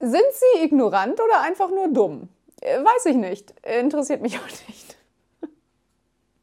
Sind sie ignorant oder einfach nur dumm? Äh, weiß ich nicht. Interessiert mich auch nicht.